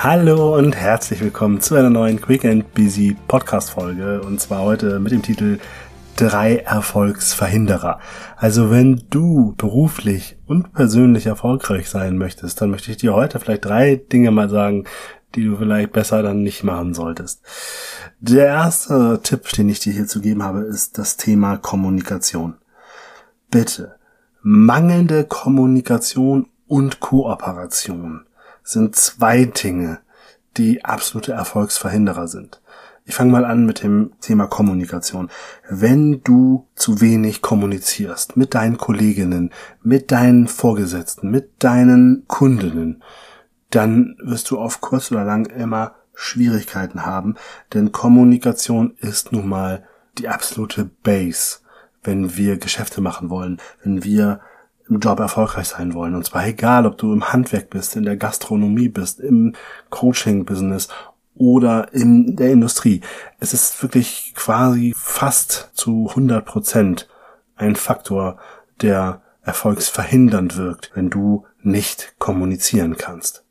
Hallo und herzlich willkommen zu einer neuen Quick and Busy Podcast Folge und zwar heute mit dem Titel drei Erfolgsverhinderer. Also wenn du beruflich und persönlich erfolgreich sein möchtest, dann möchte ich dir heute vielleicht drei Dinge mal sagen, die du vielleicht besser dann nicht machen solltest. Der erste Tipp, den ich dir hier zu geben habe, ist das Thema Kommunikation. Bitte, mangelnde Kommunikation und Kooperation sind zwei Dinge, die absolute Erfolgsverhinderer sind. Ich fange mal an mit dem Thema Kommunikation. Wenn du zu wenig kommunizierst mit deinen Kolleginnen, mit deinen Vorgesetzten, mit deinen Kundinnen, dann wirst du auf kurz oder lang immer Schwierigkeiten haben, denn Kommunikation ist nun mal die absolute Base, wenn wir Geschäfte machen wollen, wenn wir im Job erfolgreich sein wollen. Und zwar egal, ob du im Handwerk bist, in der Gastronomie bist, im Coaching-Business oder in der Industrie. Es ist wirklich quasi fast zu 100 Prozent ein Faktor, der erfolgsverhindernd wirkt, wenn du nicht kommunizieren kannst.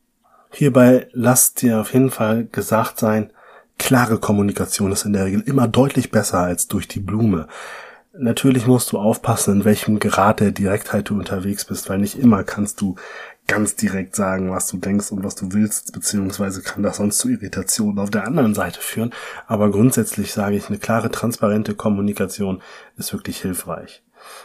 Hierbei lass dir auf jeden Fall gesagt sein, klare Kommunikation ist in der Regel immer deutlich besser als durch die Blume. Natürlich musst du aufpassen, in welchem Grad der Direktheit du unterwegs bist, weil nicht immer kannst du ganz direkt sagen, was du denkst und was du willst, beziehungsweise kann das sonst zu Irritationen auf der anderen Seite führen. Aber grundsätzlich sage ich, eine klare, transparente Kommunikation ist wirklich hilfreich.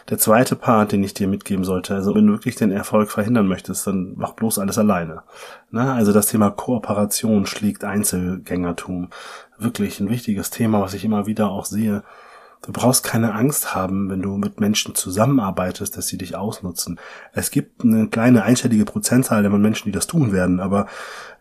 Der zweite Part, den ich dir mitgeben sollte, also wenn du wirklich den Erfolg verhindern möchtest, dann mach bloß alles alleine. Na, also das Thema Kooperation schlägt Einzelgängertum. Wirklich ein wichtiges Thema, was ich immer wieder auch sehe Du brauchst keine Angst haben, wenn du mit Menschen zusammenarbeitest, dass sie dich ausnutzen. Es gibt eine kleine einstellige Prozentzahl der Menschen, die das tun werden, aber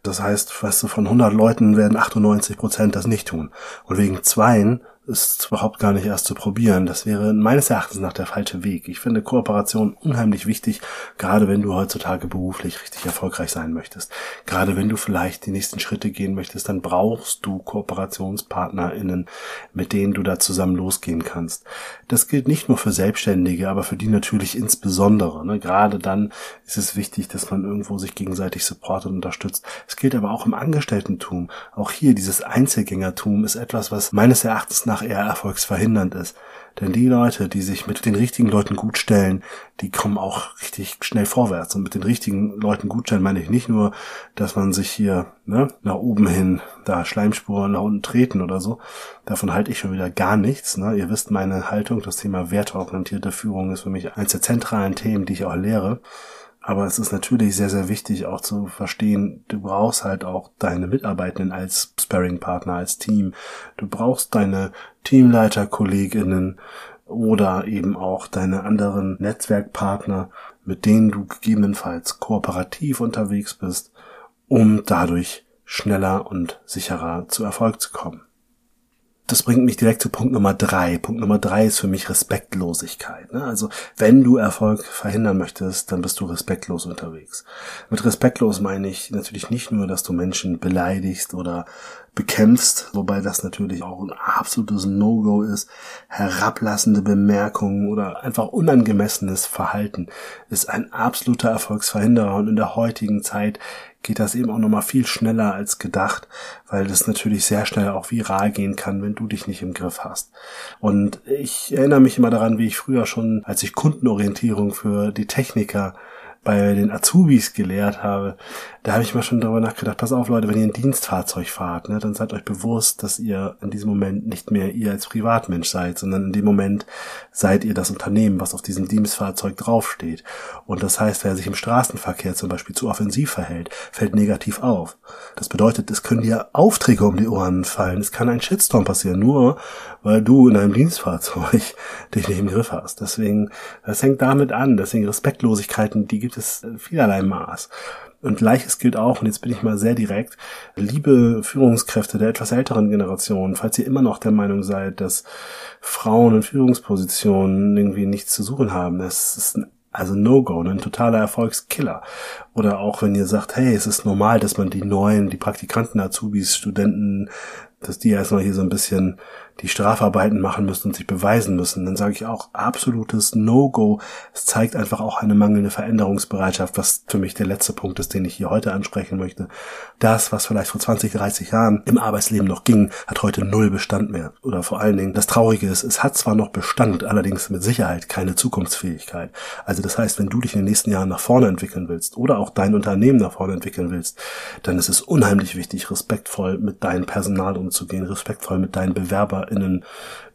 das heißt, weißt du, von 100 Leuten werden 98 Prozent das nicht tun. Und wegen Zweien ist überhaupt gar nicht erst zu probieren. Das wäre meines Erachtens nach der falsche Weg. Ich finde Kooperation unheimlich wichtig, gerade wenn du heutzutage beruflich richtig erfolgreich sein möchtest. Gerade wenn du vielleicht die nächsten Schritte gehen möchtest, dann brauchst du KooperationspartnerInnen, mit denen du da zusammen losgehen kannst. Das gilt nicht nur für Selbstständige, aber für die natürlich insbesondere. Ne? Gerade dann ist es wichtig, dass man irgendwo sich gegenseitig supportet und unterstützt. Es gilt aber auch im Angestellten-Tum. Auch hier dieses Einzelgängertum ist etwas, was meines Erachtens nach nach eher erfolgsverhindernd ist. Denn die Leute, die sich mit den richtigen Leuten gut stellen, die kommen auch richtig schnell vorwärts. Und mit den richtigen Leuten gut stellen meine ich nicht nur, dass man sich hier ne, nach oben hin da Schleimspuren nach unten treten oder so. Davon halte ich schon wieder gar nichts. Ne? Ihr wisst meine Haltung, das Thema wertorientierte Führung ist für mich eines der zentralen Themen, die ich auch lehre. Aber es ist natürlich sehr, sehr wichtig auch zu verstehen, du brauchst halt auch deine Mitarbeitenden als Sparring-Partner, als Team. Du brauchst deine Teamleiter, Kolleginnen oder eben auch deine anderen Netzwerkpartner, mit denen du gegebenenfalls kooperativ unterwegs bist, um dadurch schneller und sicherer zu Erfolg zu kommen das bringt mich direkt zu Punkt Nummer drei. Punkt Nummer drei ist für mich Respektlosigkeit. Ne? Also wenn du Erfolg verhindern möchtest, dann bist du respektlos unterwegs. Mit respektlos meine ich natürlich nicht nur, dass du Menschen beleidigst oder bekämpfst, wobei das natürlich auch ein absolutes No-Go ist. Herablassende Bemerkungen oder einfach unangemessenes Verhalten ist ein absoluter Erfolgsverhinderer und in der heutigen Zeit geht das eben auch nochmal viel schneller als gedacht, weil das natürlich sehr schnell auch viral gehen kann, wenn du dich nicht im Griff hast. Und ich erinnere mich immer daran, wie ich früher schon, als ich Kundenorientierung für die Techniker bei den Azubis gelehrt habe, da habe ich mal schon darüber nachgedacht, pass auf Leute, wenn ihr ein Dienstfahrzeug fahrt, ne, dann seid euch bewusst, dass ihr in diesem Moment nicht mehr ihr als Privatmensch seid, sondern in dem Moment seid ihr das Unternehmen, was auf diesem Dienstfahrzeug draufsteht. Und das heißt, wer sich im Straßenverkehr zum Beispiel zu offensiv verhält, fällt negativ auf. Das bedeutet, es können dir Aufträge um die Ohren fallen, es kann ein Shitstorm passieren, nur weil du in einem Dienstfahrzeug dich nicht im Griff hast. Deswegen, das hängt damit an, deswegen Respektlosigkeiten, die gibt es vielerlei Maß. Und gleiches gilt auch, und jetzt bin ich mal sehr direkt, liebe Führungskräfte der etwas älteren Generation, falls ihr immer noch der Meinung seid, dass Frauen in Führungspositionen irgendwie nichts zu suchen haben, das ist ein also No-Go, ein totaler Erfolgskiller. Oder auch wenn ihr sagt, hey, es ist normal, dass man die neuen, die Praktikanten, Azubis, Studenten, dass die erstmal hier so ein bisschen die Strafarbeiten machen müssen und sich beweisen müssen, dann sage ich auch absolutes No-Go. Es zeigt einfach auch eine mangelnde Veränderungsbereitschaft, was für mich der letzte Punkt ist, den ich hier heute ansprechen möchte. Das, was vielleicht vor 20, 30 Jahren im Arbeitsleben noch ging, hat heute null Bestand mehr. Oder vor allen Dingen, das Traurige ist, es hat zwar noch Bestand, allerdings mit Sicherheit keine Zukunftsfähigkeit. Also das heißt, wenn du dich in den nächsten Jahren nach vorne entwickeln willst oder auch dein Unternehmen nach vorne entwickeln willst, dann ist es unheimlich wichtig, respektvoll mit deinem Personal umzugehen, respektvoll mit deinen BewerberInnen,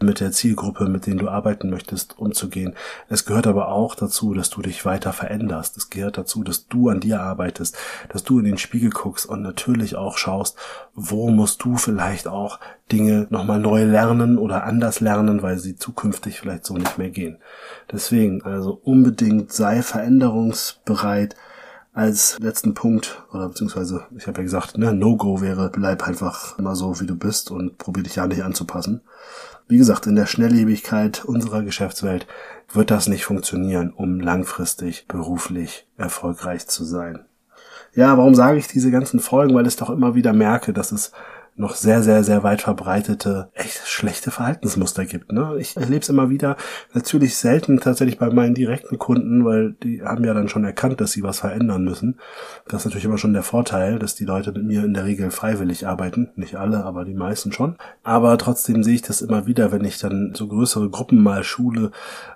mit der Zielgruppe, mit denen du arbeiten möchtest, umzugehen. Es gehört aber auch dazu, dass du dich weiter veränderst. Es gehört dazu, dass du an dir arbeitest, dass du in den Spiegel guckst und natürlich auch schaust, wo musst du vielleicht auch Dinge nochmal neu lernen oder anders lernen, weil sie zukünftig vielleicht so nicht mehr gehen. Deswegen, also unbedingt sei veränderungsbereit, als letzten Punkt, oder beziehungsweise, ich habe ja gesagt, ne, No-Go wäre, bleib einfach immer so, wie du bist und probier dich ja nicht anzupassen. Wie gesagt, in der Schnelllebigkeit unserer Geschäftswelt wird das nicht funktionieren, um langfristig beruflich erfolgreich zu sein. Ja, warum sage ich diese ganzen Folgen? Weil ich doch immer wieder merke, dass es noch sehr, sehr, sehr weit verbreitete, echt schlechte Verhaltensmuster gibt. Ne? Ich erlebe es immer wieder, natürlich selten tatsächlich bei meinen direkten Kunden, weil die haben ja dann schon erkannt, dass sie was verändern müssen. Das ist natürlich immer schon der Vorteil, dass die Leute mit mir in der Regel freiwillig arbeiten. Nicht alle, aber die meisten schon. Aber trotzdem sehe ich das immer wieder, wenn ich dann so größere Gruppen mal schule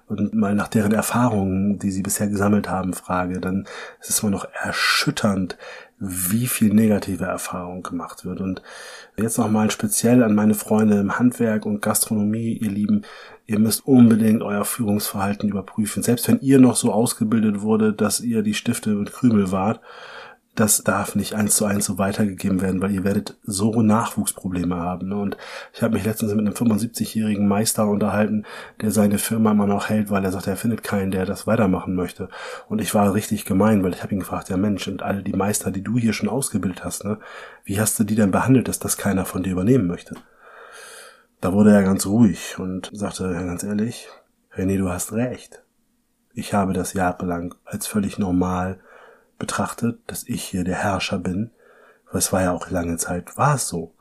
und mal nach deren Erfahrungen, die sie bisher gesammelt haben, frage, dann ist es immer noch erschütternd, wie viel negative Erfahrung gemacht wird. Und jetzt nochmal speziell an meine Freunde im Handwerk und Gastronomie, ihr Lieben, ihr müsst unbedingt euer Führungsverhalten überprüfen. Selbst wenn ihr noch so ausgebildet wurde, dass ihr die Stifte mit Krümel wart, das darf nicht eins zu eins so weitergegeben werden, weil ihr werdet so Nachwuchsprobleme haben. Ne? Und ich habe mich letztens mit einem 75-jährigen Meister unterhalten, der seine Firma immer noch hält, weil er sagt, er findet keinen, der das weitermachen möchte. Und ich war richtig gemein, weil ich habe ihn gefragt, ja Mensch, und alle die Meister, die du hier schon ausgebildet hast, ne, wie hast du die denn behandelt, dass das keiner von dir übernehmen möchte? Da wurde er ganz ruhig und sagte, ja, ganz ehrlich, René, du hast recht. Ich habe das jahrelang als völlig normal betrachtet, dass ich hier der Herrscher bin. Weil es war ja auch lange Zeit, war es so.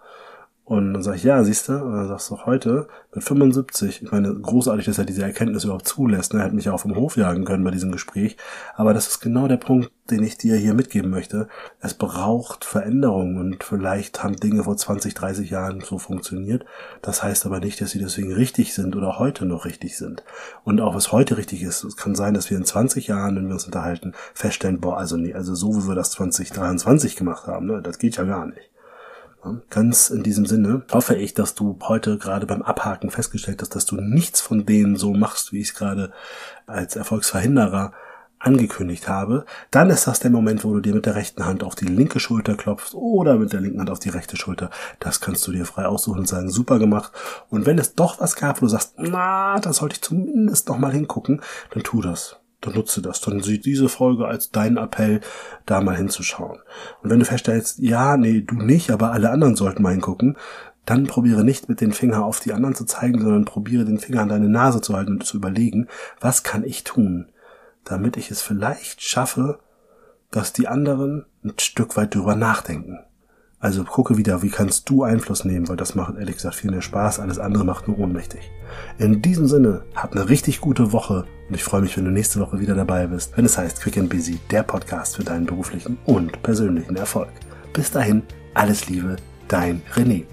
Und dann sag ich, ja, siehst du, und dann sagst du heute mit 75, ich meine, großartig, dass er diese Erkenntnis überhaupt zulässt, ne? er hätte mich auch vom Hof jagen können bei diesem Gespräch, aber das ist genau der Punkt, den ich dir hier mitgeben möchte. Es braucht Veränderung und vielleicht haben Dinge vor 20, 30 Jahren so funktioniert. Das heißt aber nicht, dass sie deswegen richtig sind oder heute noch richtig sind. Und auch was heute richtig ist, es kann sein, dass wir in 20 Jahren, wenn wir uns unterhalten, feststellen, boah, also nee, also so wie wir das 2023 gemacht haben, ne, das geht ja gar nicht. Ganz in diesem Sinne hoffe ich, dass du heute gerade beim Abhaken festgestellt hast, dass du nichts von denen so machst, wie ich es gerade als Erfolgsverhinderer angekündigt habe, dann ist das der Moment, wo du dir mit der rechten Hand auf die linke Schulter klopfst oder mit der linken Hand auf die rechte Schulter. Das kannst du dir frei aussuchen und sagen, super gemacht. Und wenn es doch was gab, wo du sagst, na, da sollte ich zumindest noch mal hingucken, dann tu das dann nutze das. Dann sieh diese Folge als deinen Appell, da mal hinzuschauen. Und wenn du feststellst, ja, nee, du nicht, aber alle anderen sollten mal hingucken, dann probiere nicht mit den Finger auf die anderen zu zeigen, sondern probiere den Finger an deine Nase zu halten und zu überlegen, was kann ich tun, damit ich es vielleicht schaffe, dass die anderen ein Stück weit drüber nachdenken. Also gucke wieder, wie kannst du Einfluss nehmen, weil das macht ehrlich gesagt viel mehr Spaß, alles andere macht nur ohnmächtig. In diesem Sinne, hab eine richtig gute Woche und ich freue mich, wenn du nächste Woche wieder dabei bist, wenn es heißt Quick and Busy, der Podcast für deinen beruflichen und persönlichen Erfolg. Bis dahin, alles Liebe, dein René.